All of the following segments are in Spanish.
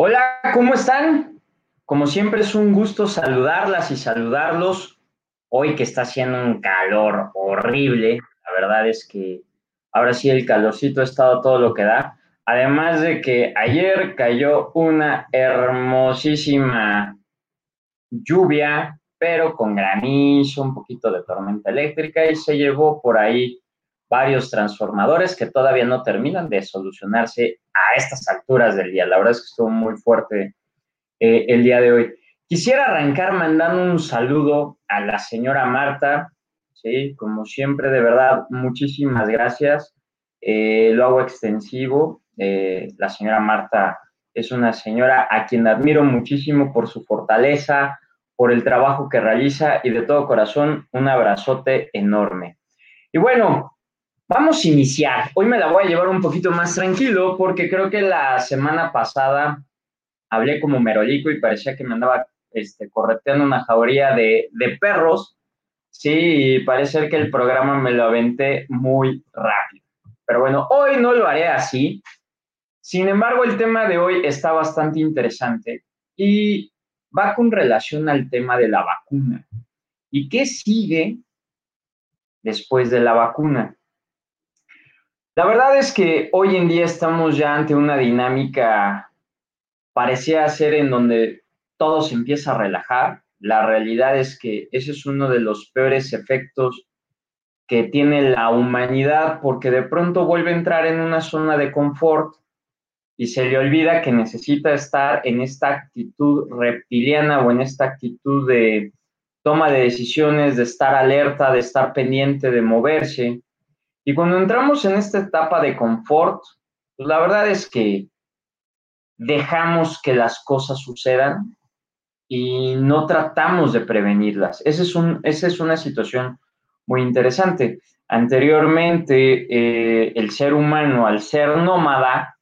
Hola, ¿cómo están? Como siempre es un gusto saludarlas y saludarlos. Hoy que está haciendo un calor horrible, la verdad es que ahora sí el calorcito ha estado todo lo que da. Además de que ayer cayó una hermosísima lluvia, pero con granizo, un poquito de tormenta eléctrica y se llevó por ahí varios transformadores que todavía no terminan de solucionarse a estas alturas del día. La verdad es que estuvo muy fuerte eh, el día de hoy. Quisiera arrancar mandando un saludo a la señora Marta, ¿sí? Como siempre, de verdad, muchísimas gracias. Eh, lo hago extensivo. Eh, la señora Marta es una señora a quien admiro muchísimo por su fortaleza, por el trabajo que realiza y de todo corazón un abrazote enorme. Y bueno, Vamos a iniciar. Hoy me la voy a llevar un poquito más tranquilo porque creo que la semana pasada hablé como merolico y parecía que me andaba este, correteando una jauría de, de perros. Sí, y parece que el programa me lo aventé muy rápido. Pero bueno, hoy no lo haré así. Sin embargo, el tema de hoy está bastante interesante y va con relación al tema de la vacuna. ¿Y qué sigue después de la vacuna? La verdad es que hoy en día estamos ya ante una dinámica, parecía ser en donde todo se empieza a relajar. La realidad es que ese es uno de los peores efectos que tiene la humanidad porque de pronto vuelve a entrar en una zona de confort y se le olvida que necesita estar en esta actitud reptiliana o en esta actitud de toma de decisiones, de estar alerta, de estar pendiente, de moverse. Y cuando entramos en esta etapa de confort, pues la verdad es que dejamos que las cosas sucedan y no tratamos de prevenirlas. Esa es, una situación muy interesante. Anteriormente, eh, el ser humano, al ser nómada,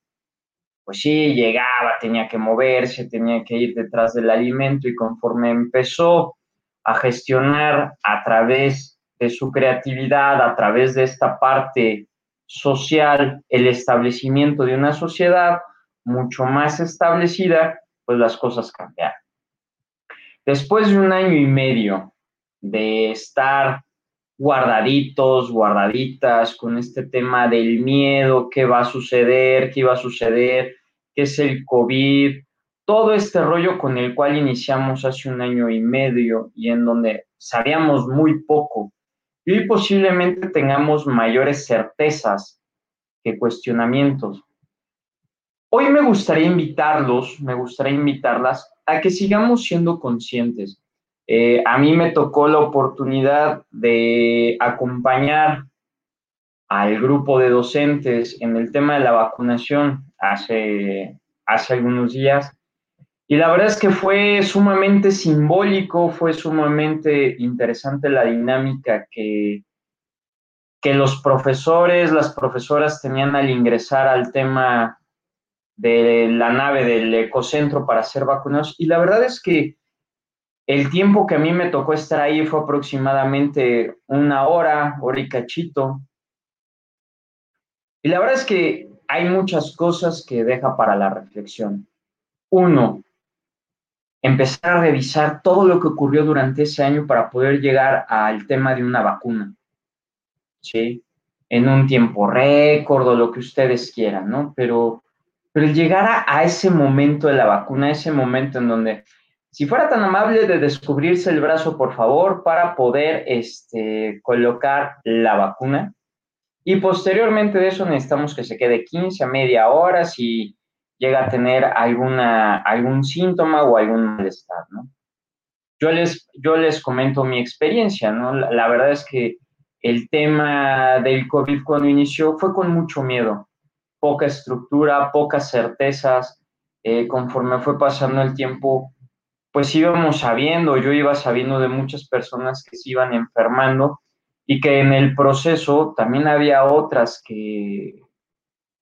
pues sí, llegaba, tenía que moverse, tenía que ir detrás del alimento y conforme empezó a gestionar a través de su creatividad a través de esta parte social, el establecimiento de una sociedad mucho más establecida, pues las cosas cambiaron. Después de un año y medio de estar guardaditos, guardaditas con este tema del miedo, qué va a suceder, qué iba a suceder, qué es el COVID, todo este rollo con el cual iniciamos hace un año y medio y en donde sabíamos muy poco y posiblemente tengamos mayores certezas que cuestionamientos. Hoy me gustaría invitarlos, me gustaría invitarlas a que sigamos siendo conscientes. Eh, a mí me tocó la oportunidad de acompañar al grupo de docentes en el tema de la vacunación hace, hace algunos días y la verdad es que fue sumamente simbólico, fue sumamente interesante la dinámica que, que los profesores, las profesoras tenían al ingresar al tema de la nave del ecocentro para hacer vacunados. Y la verdad es que el tiempo que a mí me tocó estar ahí fue aproximadamente una hora, hora y cachito. Y la verdad es que hay muchas cosas que deja para la reflexión. Uno, empezar a revisar todo lo que ocurrió durante ese año para poder llegar al tema de una vacuna, ¿sí? En un tiempo récord o lo que ustedes quieran, ¿no? Pero Pero llegar a, ese momento de la vacuna, ese momento en donde, si fuera tan amable de descubrirse el brazo, por favor, para poder este, colocar la vacuna. Y posteriormente de eso necesitamos que se quede 15 a media hora si llega a tener alguna, algún síntoma o algún malestar, ¿no? Yo les, yo les comento mi experiencia, ¿no? la verdad es que el tema del COVID cuando inició fue con mucho miedo, poca estructura, pocas certezas. Eh, conforme fue pasando el tiempo, pues íbamos sabiendo, yo iba sabiendo de muchas personas que se iban enfermando y que en el proceso también había otras que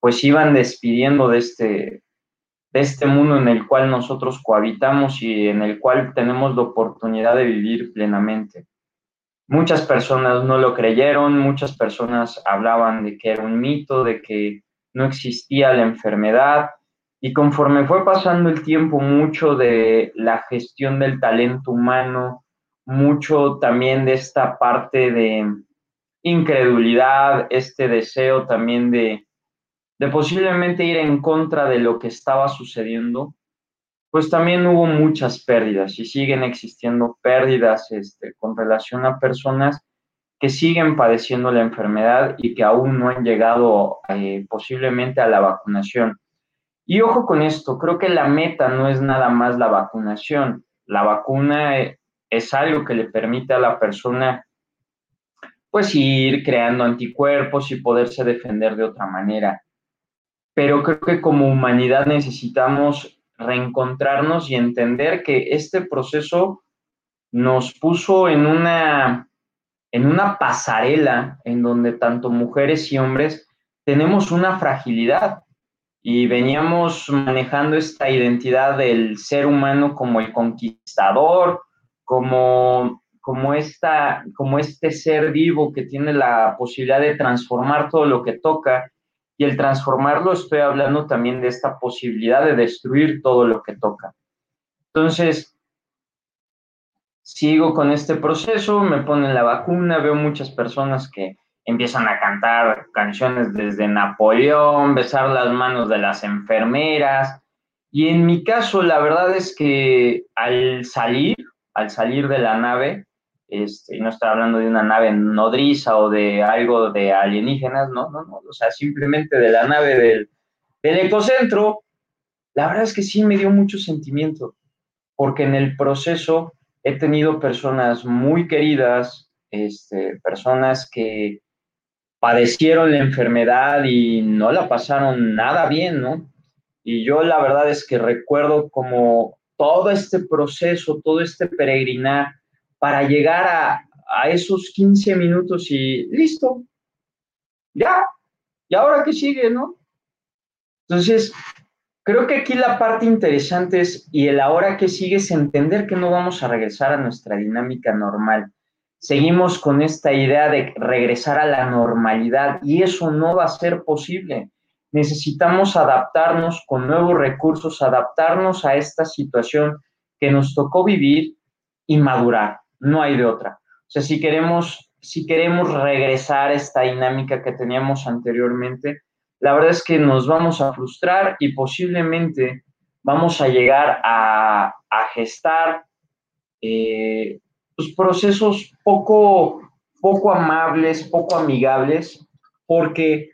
pues iban despidiendo de este, de este mundo en el cual nosotros cohabitamos y en el cual tenemos la oportunidad de vivir plenamente. Muchas personas no lo creyeron, muchas personas hablaban de que era un mito, de que no existía la enfermedad y conforme fue pasando el tiempo, mucho de la gestión del talento humano, mucho también de esta parte de incredulidad, este deseo también de, de posiblemente ir en contra de lo que estaba sucediendo, pues también hubo muchas pérdidas y siguen existiendo pérdidas este, con relación a personas que siguen padeciendo la enfermedad y que aún no han llegado eh, posiblemente a la vacunación. Y ojo con esto, creo que la meta no es nada más la vacunación. La vacuna eh, es algo que le permite a la persona pues ir creando anticuerpos y poderse defender de otra manera. Pero creo que como humanidad necesitamos reencontrarnos y entender que este proceso nos puso en una, en una pasarela en donde tanto mujeres y hombres tenemos una fragilidad y veníamos manejando esta identidad del ser humano como el conquistador, como, como, esta, como este ser vivo que tiene la posibilidad de transformar todo lo que toca y el transformarlo, estoy hablando también de esta posibilidad de destruir todo lo que toca. Entonces, sigo con este proceso, me ponen la vacuna, veo muchas personas que empiezan a cantar canciones desde Napoleón, besar las manos de las enfermeras. Y en mi caso, la verdad es que al salir, al salir de la nave, este, no estoy hablando de una nave nodriza o de algo de alienígenas, no, no, no, o sea, simplemente de la nave del, del ecocentro, la verdad es que sí me dio mucho sentimiento, porque en el proceso he tenido personas muy queridas, este, personas que padecieron la enfermedad y no la pasaron nada bien, ¿no? Y yo la verdad es que recuerdo como todo este proceso, todo este peregrinar, para llegar a, esos 15 minutos y listo, ya, y ahora qué sigue, ¿no? Entonces, creo que aquí la parte interesante es, y el ahora que sigue es entender que no vamos a regresar a nuestra dinámica normal. Seguimos con esta idea de regresar a la normalidad y eso no va a ser posible. Necesitamos adaptarnos con nuevos recursos, adaptarnos a esta situación que nos tocó vivir y madurar no hay de otra. O sea, si queremos, si queremos regresar a esta dinámica que teníamos anteriormente, la verdad es que nos vamos a frustrar y posiblemente vamos a llegar a, gestar eh, pues, procesos poco, poco amables, poco amigables, porque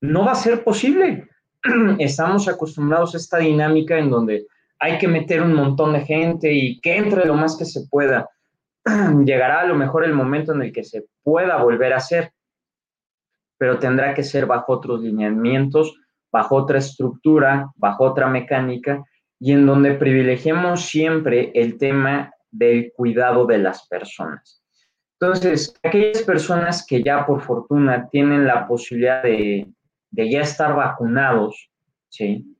no va a ser posible. Estamos acostumbrados a esta dinámica en donde hay que meter un montón de gente y que entre lo más que se pueda. llegará a lo mejor el momento en el que se pueda volver a hacer, pero tendrá que ser bajo otros lineamientos, bajo otra estructura, bajo otra mecánica y en donde privilegiemos siempre el tema del cuidado de las personas. Entonces, aquellas personas que ya por fortuna tienen la posibilidad de, de ya estar vacunados, ¿sí?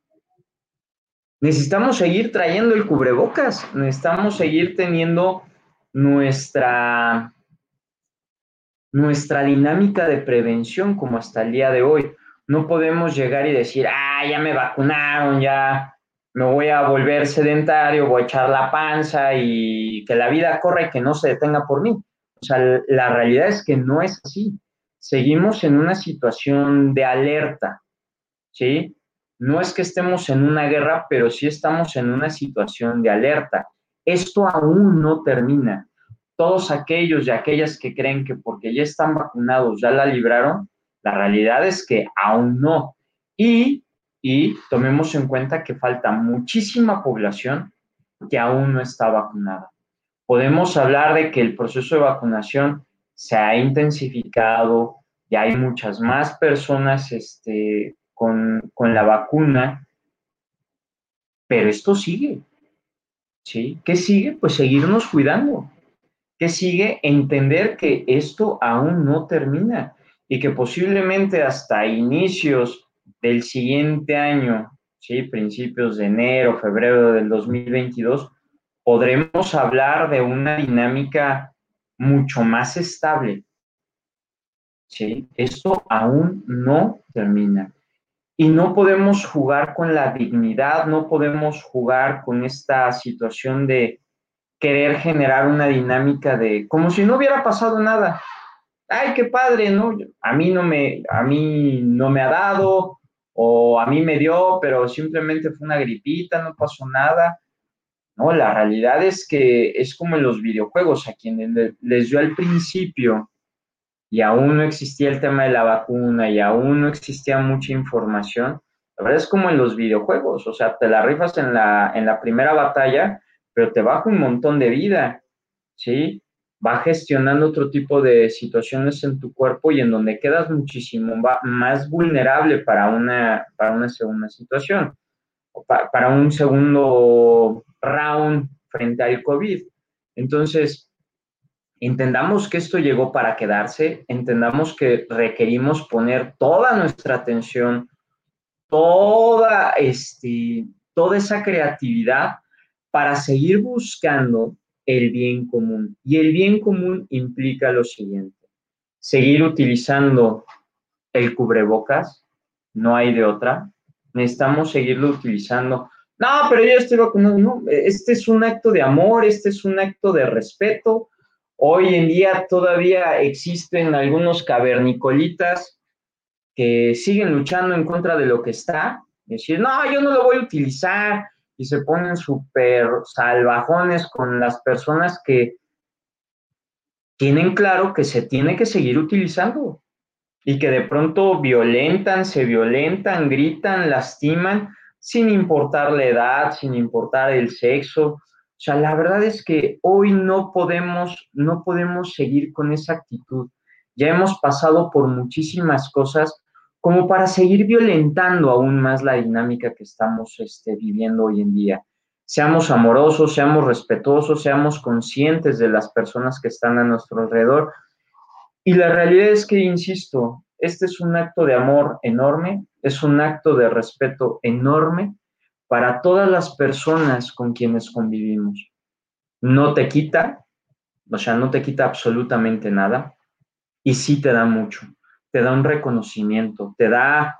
Necesitamos seguir trayendo el cubrebocas, necesitamos seguir teniendo nuestra, nuestra dinámica de prevención como hasta el día de hoy. No podemos llegar y decir, ah, ya me vacunaron, ya me voy a volver sedentario, voy a echar la panza y que la vida corra y que no se detenga por mí. O sea, la realidad es que no es así. Seguimos en una situación de alerta, ¿sí? no es que estemos en una guerra, pero sí estamos en una situación de alerta. Esto aún no termina. Todos aquellos y aquellas que creen que porque ya están vacunados ya la libraron, la realidad es que aún no. Y, y tomemos en cuenta que falta muchísima población que aún no está vacunada. Podemos hablar de que el proceso de vacunación se ha intensificado, y hay muchas más personas este, con, la vacuna, pero esto sigue. ¿Qué sigue? Pues seguirnos cuidando. ¿Qué sigue? Entender que esto aún no termina y que posiblemente hasta inicios del siguiente año, ¿sí? principios de enero, febrero del 2022, podremos hablar de una dinámica mucho más estable. ¿Sí? Esto aún no termina. Y no podemos jugar con la dignidad, no podemos jugar con esta situación de querer generar una dinámica de como si no hubiera pasado nada. Ay, qué padre, ¿no? A mí no me, a mí no me ha dado, o a mí me dio, pero simplemente fue una gripita, no pasó nada. No, la realidad es que es como en los videojuegos, a quienes les dio al principio y aún no existía el tema de la vacuna y aún no existía mucha información, la verdad es como en los videojuegos, o sea, te la rifas en la, en la primera batalla, pero te baja un montón de vida, ¿sí? Va gestionando otro tipo de situaciones en tu cuerpo y en donde quedas muchísimo más vulnerable para una, para una segunda situación, para un segundo round frente al COVID. Entonces, entendamos que esto llegó para quedarse, entendamos que requerimos poner toda nuestra atención, toda, este, toda esa creatividad para seguir buscando el bien común. Y el bien común implica lo siguiente, seguir utilizando el cubrebocas, no hay de otra, necesitamos seguirlo utilizando. No, pero yo estoy vacunado, no, este es un acto de amor, este es un acto de respeto, Hoy en día todavía existen algunos cavernicolitas que siguen luchando en contra de lo que está, decir, no, yo no lo voy a utilizar, y se ponen súper salvajones con las personas que tienen claro que se tiene que seguir utilizando y que de pronto violentan, se violentan, gritan, lastiman, sin importar la edad, sin importar el sexo, o sea, la verdad es que hoy no podemos, no podemos seguir con esa actitud. Ya hemos pasado por muchísimas cosas como para seguir violentando aún más la dinámica que estamos este, viviendo hoy en día. Seamos amorosos, seamos respetuosos, seamos conscientes de las personas que están a nuestro alrededor. Y la realidad es que, insisto, este es un acto de amor enorme, es un acto de respeto enorme para todas las personas con quienes convivimos. No te quita, o sea, no te quita absolutamente nada y sí te da mucho, te da un reconocimiento, te da,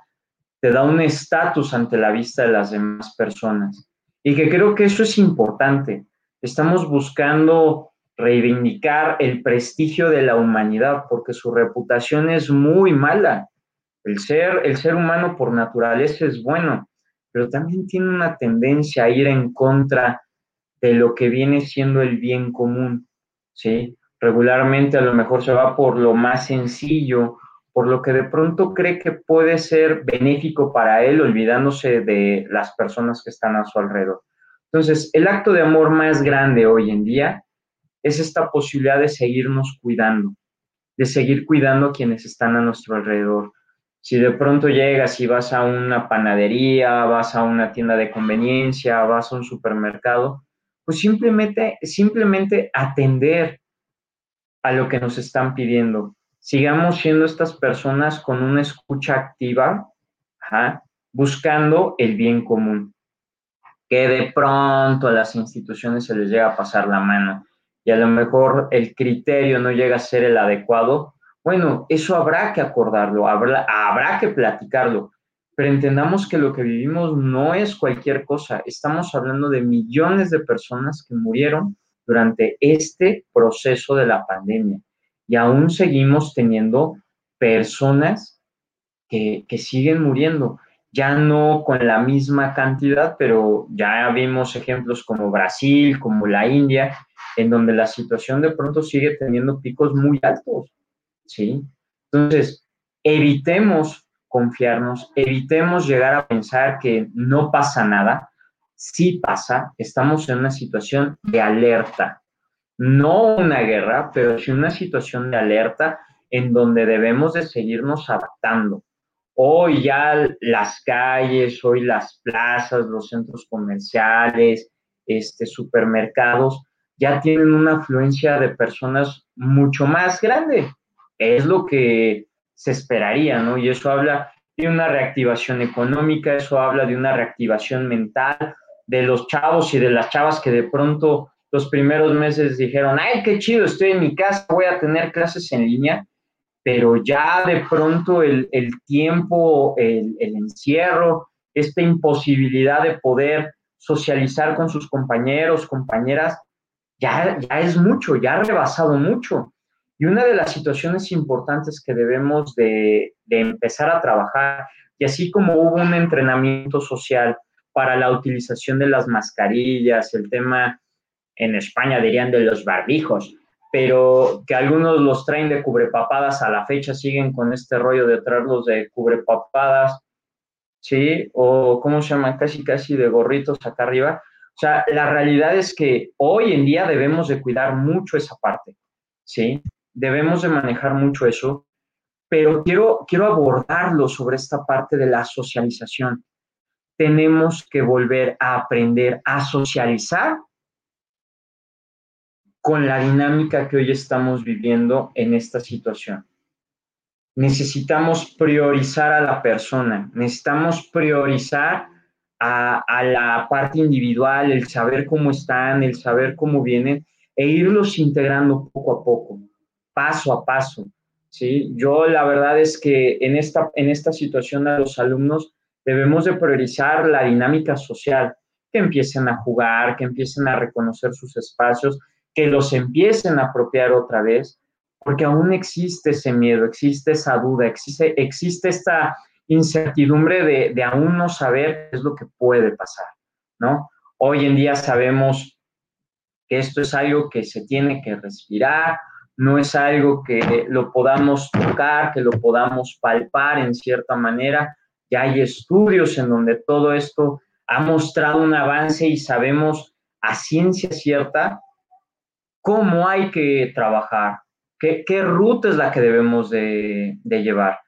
te da un estatus ante la vista de las demás personas. Y que creo que eso es importante. Estamos buscando reivindicar el prestigio de la humanidad porque su reputación es muy mala. El ser, el ser humano por naturaleza es bueno, pero también tiene una tendencia a ir en contra de lo que viene siendo el bien común, ¿sí? Regularmente a lo mejor se va por lo más sencillo, por lo que de pronto cree que puede ser benéfico para él, olvidándose de las personas que están a su alrededor. Entonces, el acto de amor más grande hoy en día es esta posibilidad de seguirnos cuidando, de seguir cuidando a quienes están a nuestro alrededor, si de pronto llegas y vas a una panadería, vas a una tienda de conveniencia, vas a un supermercado, pues simplemente, simplemente atender a lo que nos están pidiendo. Sigamos siendo estas personas con una escucha activa, buscando el bien común. Que de pronto a las instituciones se les llega a pasar la mano y a lo mejor el criterio no llega a ser el adecuado, bueno, eso habrá que acordarlo, habrá, habrá que platicarlo, pero entendamos que lo que vivimos no es cualquier cosa. Estamos hablando de millones de personas que murieron durante este proceso de la pandemia y aún seguimos teniendo personas que, que siguen muriendo. ya no con la misma cantidad, pero ya vimos ejemplos como Brasil, como la India, en donde la situación de pronto sigue teniendo picos muy altos, ¿sí? Entonces, evitemos confiarnos, evitemos llegar a pensar que no pasa nada. Sí pasa, estamos en una situación de alerta, no una guerra, pero sí una situación de alerta en donde debemos de seguirnos adaptando. Hoy ya las calles, hoy las plazas, los centros comerciales, este, supermercados, ya tienen una afluencia de personas mucho más grande. Es lo que se esperaría, ¿no? Y eso habla de una reactivación económica, eso habla de una reactivación mental de los chavos y de las chavas que de pronto los primeros meses dijeron, ay, qué chido, estoy en mi casa, voy a tener clases en línea pero ya de pronto el, tiempo, el, encierro, esta imposibilidad de poder socializar con sus compañeros, compañeras, ya, ya es mucho, ya ha rebasado mucho. Y una de las situaciones importantes que debemos de, empezar a trabajar, y así como hubo un entrenamiento social para la utilización de las mascarillas, el tema en España dirían de los barbijos, pero que algunos los traen de cubrepapadas a la fecha, siguen con este rollo de traerlos de cubrepapadas, ¿sí? O, ¿cómo se llama? Casi, casi de gorritos acá arriba. O sea, la realidad es que hoy en día debemos de cuidar mucho esa parte, ¿sí? Debemos de manejar mucho eso, pero quiero, quiero abordarlo sobre esta parte de la socialización. Tenemos que volver a aprender a socializar con la dinámica que hoy estamos viviendo en esta situación. Necesitamos priorizar a la persona, necesitamos priorizar a, la parte individual, el saber cómo están, el saber cómo vienen e irlos integrando poco a poco, paso a paso. ¿sí? Yo la verdad es que en esta, en esta situación a los alumnos debemos de priorizar la dinámica social, que empiecen a jugar, que empiecen a reconocer sus espacios que los empiecen a apropiar otra vez, porque aún existe ese miedo, existe esa duda, existe, existe esta incertidumbre de, de aún no saber qué es lo que puede pasar, ¿no? Hoy en día sabemos que esto es algo que se tiene que respirar, no es algo que lo podamos tocar, que lo podamos palpar en cierta manera. Ya hay estudios en donde todo esto ha mostrado un avance y sabemos a ciencia cierta cómo hay que trabajar, qué, ruta es la que debemos de, llevar.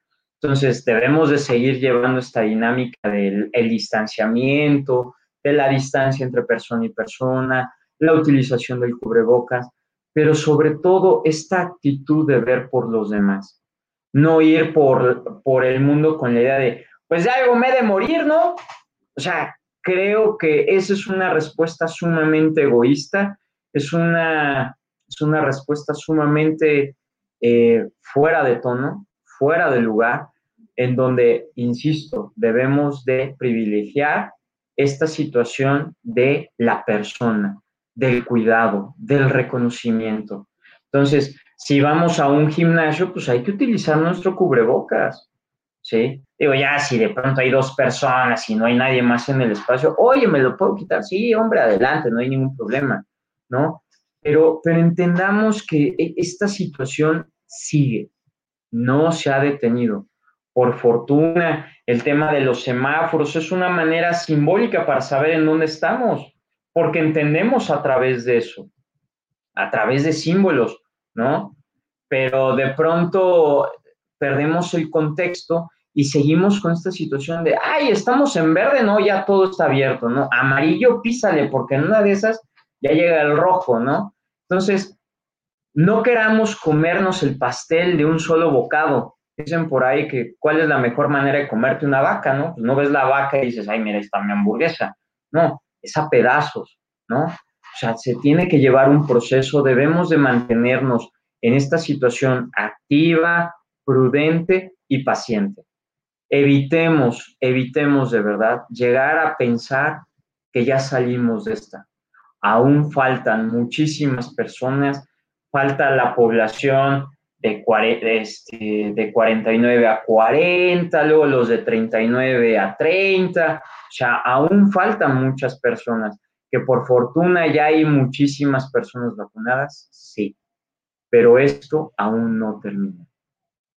Entonces, debemos de seguir llevando esta dinámica del distanciamiento, de la distancia entre persona y persona, la utilización del cubrebocas, pero sobre todo esta actitud de ver por los demás. No ir por, por el mundo con la idea de, pues ya algo me de morir, ¿no? O sea, creo que esa es una respuesta sumamente egoísta es una, es una respuesta sumamente eh, fuera de tono, fuera de lugar, en donde, insisto, debemos de privilegiar esta situación de la persona, del cuidado, del reconocimiento. Entonces, si vamos a un gimnasio, pues hay que utilizar nuestro cubrebocas, ¿sí? Digo, ya, si de pronto hay dos personas y no hay nadie más en el espacio, oye, ¿me lo puedo quitar? Sí, hombre, adelante, no hay ningún problema. ¿no? Pero, pero entendamos que e, esta situación sigue, no se ha detenido. Por fortuna, el tema de los semáforos es una manera simbólica para saber en dónde estamos, porque entendemos a través de eso, a través de símbolos, ¿no? Pero de pronto perdemos el contexto y seguimos con esta situación de, ay, estamos en verde, no, ya todo está abierto, ¿no? Amarillo, písale, porque en una de esas ya llega el rojo, ¿no? Entonces, no queramos comernos el pastel de un solo bocado. Dicen por ahí que cuál es la mejor manera de comerte una vaca, ¿no? Pues no ves la vaca y dices, ay, mira, está mi hamburguesa. No, es a pedazos, ¿no? O sea, se tiene que llevar un proceso, debemos de mantenernos en esta situación activa, prudente y paciente. Evitemos, evitemos de verdad llegar a pensar que ya salimos de esta aún faltan muchísimas personas, falta la población de, este, de 49 a 40, luego los de 39 a 30. O sea, aún faltan muchas personas, que por fortuna ya hay muchísimas personas vacunadas, sí, pero esto aún no termina.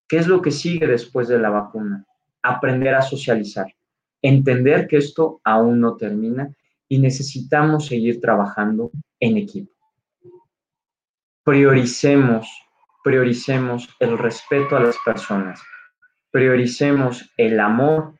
¿Qué es lo que sigue después de la vacuna? Aprender a socializar, entender que esto aún no termina y necesitamos seguir trabajando en equipo. Prioricemos, prioricemos el respeto a las personas, prioricemos el amor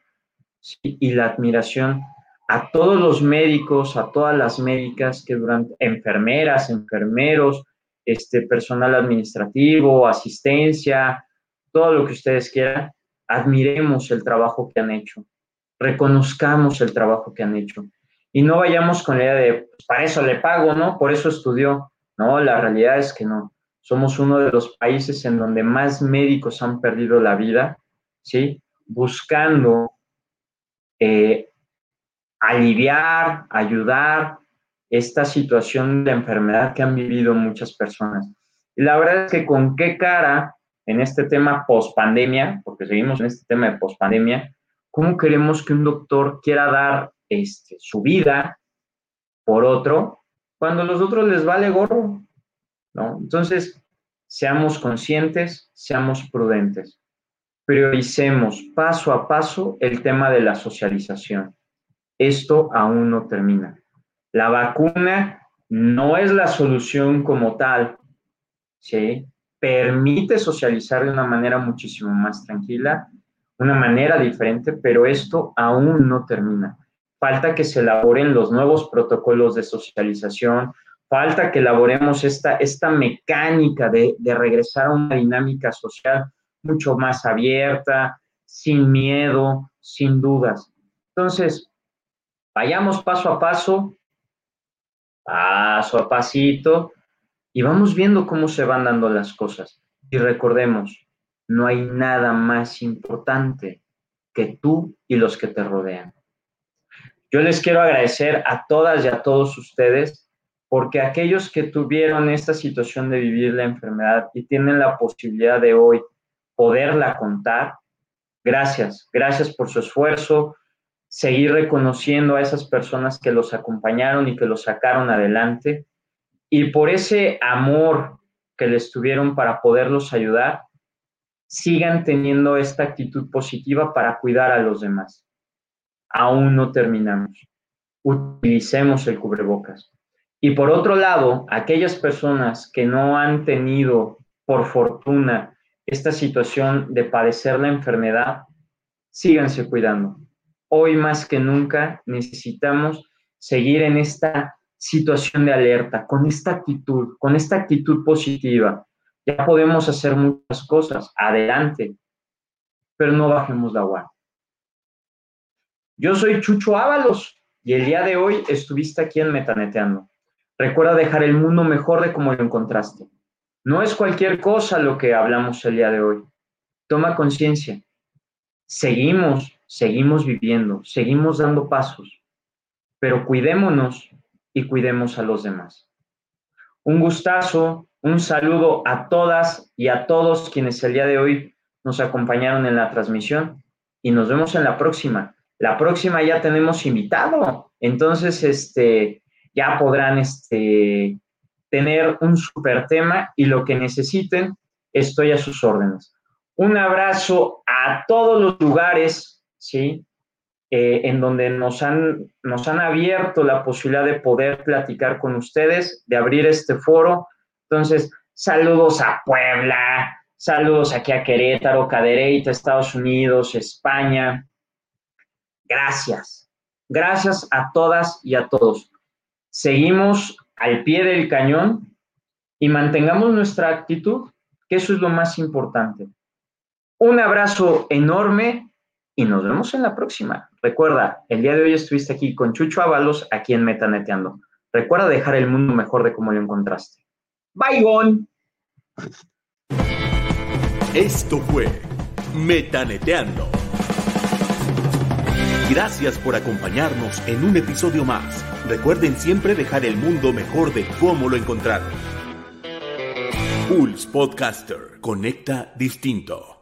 y la admiración a todos los médicos, a todas las médicas que durante, enfermeras, enfermeros, este personal administrativo, asistencia, todo lo que ustedes quieran, admiremos el trabajo que han hecho, reconozcamos el trabajo que han hecho y no vayamos con la idea de, pues, para eso le pago, ¿no? Por eso estudió. No, la realidad es que no. Somos uno de los países en donde más médicos han perdido la vida, ¿sí? Buscando eh, aliviar, ayudar esta situación de enfermedad que han vivido muchas personas. Y la verdad es que con qué cara en este tema post-pandemia, porque seguimos en este tema de post-pandemia, ¿cómo queremos que un doctor quiera dar este, su vida por otro, cuando a los otros les vale gorro, Entonces, seamos conscientes, seamos prudentes, prioricemos paso a paso el tema de la socialización. Esto aún no termina. La vacuna no es la solución como tal, ¿sí? Permite socializar de una manera muchísimo más tranquila, una manera diferente, pero esto aún no termina falta que se elaboren los nuevos protocolos de socialización, falta que elaboremos esta, esta mecánica de, de regresar a una dinámica social mucho más abierta, sin miedo, sin dudas. Entonces, vayamos paso a paso, paso a pasito, y vamos viendo cómo se van dando las cosas. Y recordemos, no hay nada más importante que tú y los que te rodean. Yo les quiero agradecer a todas y a todos ustedes porque aquellos que tuvieron esta situación de vivir la enfermedad y tienen la posibilidad de hoy poderla contar, gracias, gracias por su esfuerzo, seguir reconociendo a esas personas que los acompañaron y que los sacaron adelante y por ese amor que les tuvieron para poderlos ayudar, sigan teniendo esta actitud positiva para cuidar a los demás aún no terminamos. Utilicemos el cubrebocas. Y por otro lado, aquellas personas que no han tenido, por fortuna, esta situación de padecer la enfermedad, síganse cuidando. Hoy más que nunca necesitamos seguir en esta situación de alerta, con esta actitud, con esta actitud positiva. Ya podemos hacer muchas cosas, adelante, pero no bajemos la guardia. Yo soy Chucho Ábalos y el día de hoy estuviste aquí en Metaneteando. Recuerda dejar el mundo mejor de como lo encontraste. No es cualquier cosa lo que hablamos el día de hoy. Toma conciencia. Seguimos, seguimos viviendo, seguimos dando pasos, pero cuidémonos y cuidemos a los demás. Un gustazo, un saludo a todas y a todos quienes el día de hoy nos acompañaron en la transmisión y nos vemos en la próxima. La próxima ya tenemos invitado, entonces este, ya podrán este, tener un super tema y lo que necesiten, estoy a sus órdenes. Un abrazo a todos los lugares, ¿sí? Eh, en donde nos han, nos han abierto la posibilidad de poder platicar con ustedes, de abrir este foro. Entonces, saludos a Puebla, saludos aquí a Querétaro, Cadereyta, Estados Unidos, España, Gracias. Gracias a todas y a todos. Seguimos al pie del cañón y mantengamos nuestra actitud, que eso es lo más importante. Un abrazo enorme y nos vemos en la próxima. Recuerda, el día de hoy estuviste aquí con Chucho Ábalos, aquí en Metaneteando. Recuerda dejar el mundo mejor de como lo encontraste. Bye, gone. Esto fue Metaneteando Gracias por acompañarnos en un episodio más. Recuerden siempre dejar el mundo mejor de cómo lo encontraron. Pulse Podcaster. Conecta distinto.